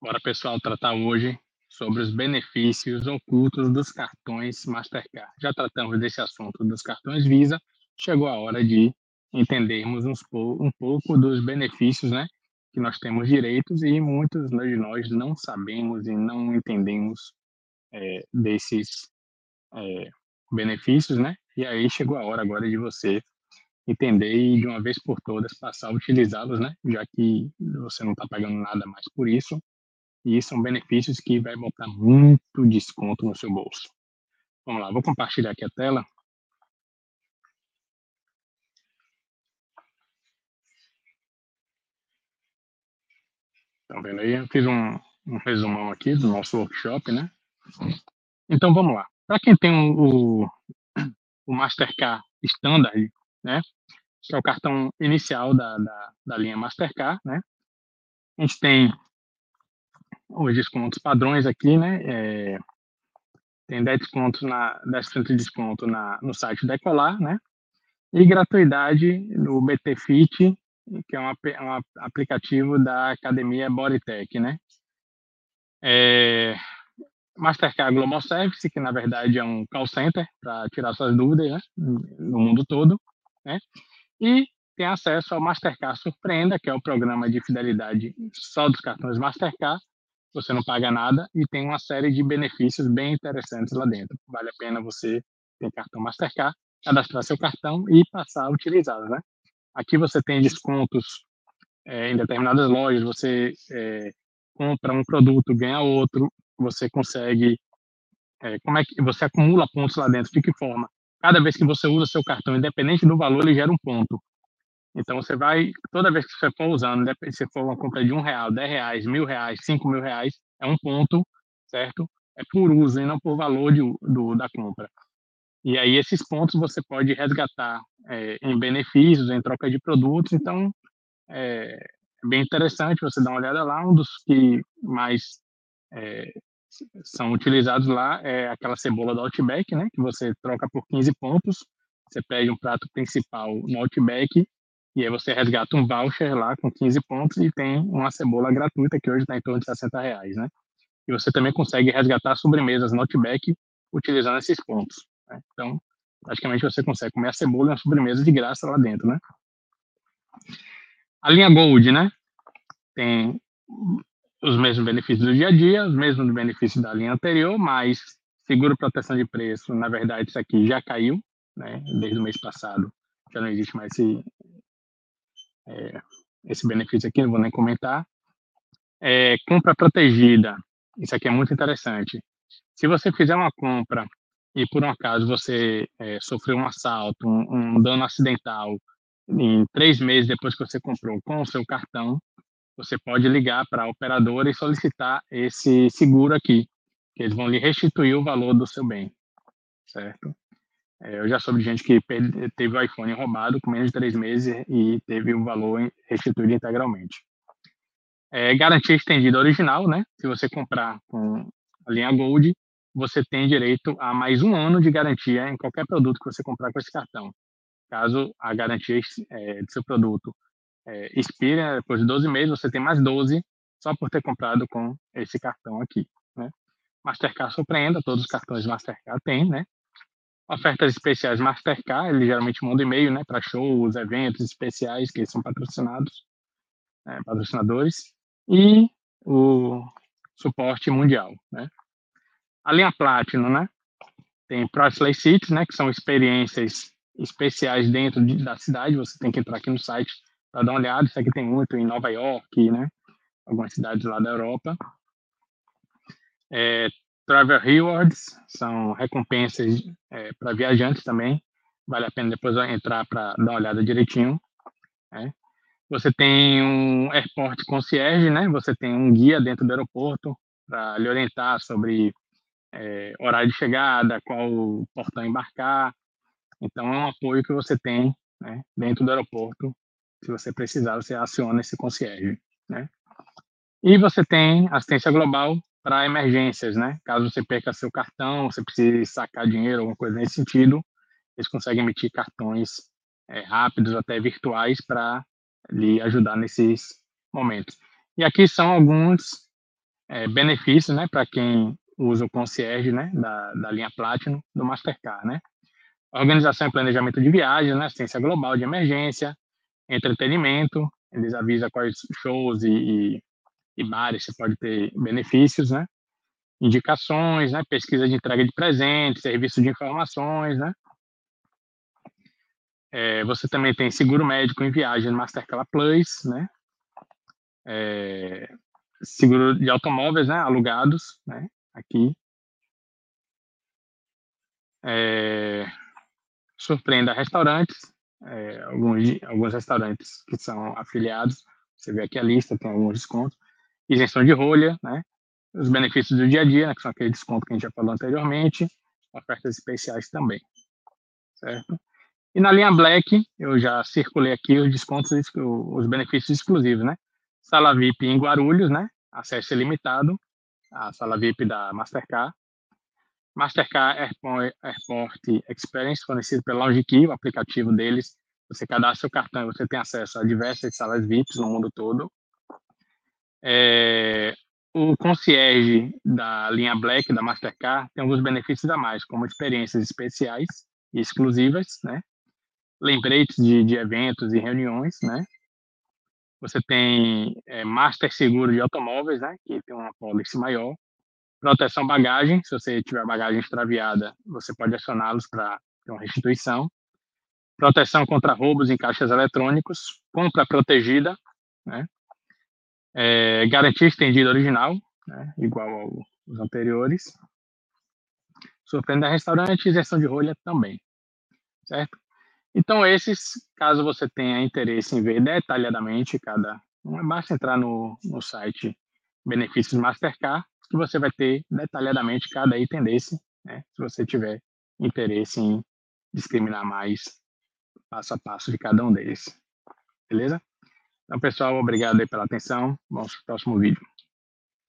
Bora, pessoal, tratar hoje sobre os benefícios ocultos dos cartões Mastercard. Já tratamos desse assunto dos cartões Visa, chegou a hora de entendermos um pouco dos benefícios né, que nós temos direitos e muitos de nós não sabemos e não entendemos é, desses é, benefícios, né? E aí chegou a hora agora de você entender e de uma vez por todas passar a utilizá-los, né? Já que você não está pagando nada mais por isso e são benefícios que vai botar muito desconto no seu bolso. Vamos lá, vou compartilhar aqui a tela. Estão vendo aí? Eu fiz um, um resumão aqui do nosso workshop, né? Então vamos lá. Para quem tem o, o Mastercard Standard, né? Que é o cartão inicial da, da, da linha Mastercard, né? A gente tem os descontos padrões aqui, né? É, tem 10 descontos na 10% de desconto na, no site Decolar, né? E gratuidade no BT Fit, que é um, um aplicativo da academia Bodytech, né? É, Mastercard Global Service, que na verdade é um call center para tirar suas dúvidas né? no mundo todo, né? E tem acesso ao Mastercard Surpreenda, que é o programa de fidelidade só dos cartões Mastercard, você não paga nada e tem uma série de benefícios bem interessantes lá dentro. Vale a pena você ter cartão Mastercard, cadastrar seu cartão e passar a utilizá-lo, né? Aqui você tem descontos é, em determinadas lojas, você é, compra um produto, ganha outro, você consegue, é, como é que você acumula pontos lá dentro, de que forma? Cada vez que você usa seu cartão, independente do valor, ele gera um ponto. Então você vai, toda vez que você for usando, se for uma compra de um real, dez reais, mil reais, cinco mil reais, é um ponto, certo? É por uso e não por valor de, do, da compra. E aí esses pontos você pode resgatar é, em benefícios, em troca de produtos. Então é, é bem interessante você dar uma olhada lá. Um dos que mais é, são utilizados lá é aquela cebola do Outback, né? Que você troca por 15 pontos. Você pede um prato principal no Outback e aí você resgata um voucher lá com 15 pontos e tem uma cebola gratuita que hoje está em torno de 60 reais, né? E você também consegue resgatar sobremesas Notback utilizando esses pontos. Né? Então, praticamente você consegue comer a cebola e uma sobremesa de graça lá dentro, né? A linha Gold, né? Tem os mesmos benefícios do dia a dia, os mesmos benefícios da linha anterior, mas seguro proteção de preço, na verdade, isso aqui já caiu, né? Desde o mês passado já não existe mais esse, é, esse benefício aqui, não vou nem comentar. É, compra protegida, isso aqui é muito interessante. Se você fizer uma compra e por um acaso você é, sofreu um assalto, um, um, dano acidental, em três meses depois que você comprou com o seu cartão, você pode ligar para a operadora e solicitar esse seguro aqui, que eles vão lhe restituir o valor do seu bem, certo? É, eu já soube de gente que teve o iPhone roubado com menos de três meses e teve o valor restituído integralmente. É, garantia estendida original, né? Se você comprar com a linha Gold, você tem direito a mais um ano de garantia em qualquer produto que você comprar com esse cartão. Caso a garantia é, do seu produto é, expire né, depois de 12 meses, você tem mais 12 só por ter comprado com esse cartão aqui. Né? Mastercard surpreenda, todos os cartões Mastercard têm, né? Ofertas especiais Mastercard, ele geralmente manda e-mail né, para shows, eventos especiais que são patrocinados, né, patrocinadores, e o suporte mundial. Né. A linha Platinum, né, tem Priceless Cities, né, que são experiências especiais dentro de, da cidade, você tem que entrar aqui no site para dar uma olhada, isso aqui tem muito em Nova York, né, algumas cidades lá da Europa. É, Travel Rewards são recompensas é, para viajantes também. Vale a pena depois entrar para dar uma olhada direitinho. Né? Você tem um Airport Concierge, né? Você tem um guia dentro do aeroporto para lhe orientar sobre é, horário de chegada, qual portão embarcar. Então, é um apoio que você tem né, dentro do aeroporto. Se você precisar, você aciona esse concierge. Né? E você tem assistência global para emergências, né? Caso você perca seu cartão, você precise sacar dinheiro, alguma coisa nesse sentido, eles conseguem emitir cartões é, rápidos, até virtuais, para lhe ajudar nesses momentos. E aqui são alguns é, benefícios, né, para quem usa o concierge, né, da, da linha Platinum do Mastercard, né? Organização e planejamento de viagens, né, assistência global de emergência, entretenimento, eles avisam quais shows e, e, e bares você pode ter benefícios, né? Indicações, né, pesquisa de entrega de presentes, serviço de informações, né? É, você também tem seguro médico em viagem Mastercard Plus, né? É, seguro de automóveis, né? Alugados, né? Aqui. É, surpreenda restaurantes, é, alguns, alguns restaurantes que são afiliados. Você vê aqui a lista, tem alguns descontos. Isenção de rolha, né? Os benefícios do dia a dia, né? Que são aquele desconto que a gente já falou anteriormente. Ofertas especiais também, certo? E na linha Black, eu já circulei aqui os descontos, os benefícios exclusivos, né? Sala VIP em Guarulhos, né? Acesso ilimitado, a sala VIP da Mastercard. Mastercard Airport, Airport Experience, fornecido pela LoungeKey, o aplicativo deles. Você cadastra seu cartão e você tem acesso a diversas salas VIPs no mundo todo. É, o concierge da linha Black da Mastercard tem alguns benefícios a mais, como experiências especiais e exclusivas, né? lembretes de, de eventos e reuniões, né? Você tem é, Master Seguro de Automóveis, né? Que tem uma policy maior. Proteção bagagem, se você tiver bagagem extraviada, você pode acioná-los para ter uma restituição. Proteção contra roubos em caixas eletrônicos. Compra protegida, né? É, garantia estendida original, né? igual aos anteriores. Surpreenda restaurante, isenção de rolha também, certo? Então, esses, caso você tenha interesse em ver detalhadamente cada um, basta entrar no, no site Benefícios Mastercard, que você vai ter detalhadamente cada item desse, né, se você tiver interesse em discriminar mais passo a passo de cada um deles. Beleza? Então, pessoal, obrigado aí pela atenção. Vamos para o próximo vídeo.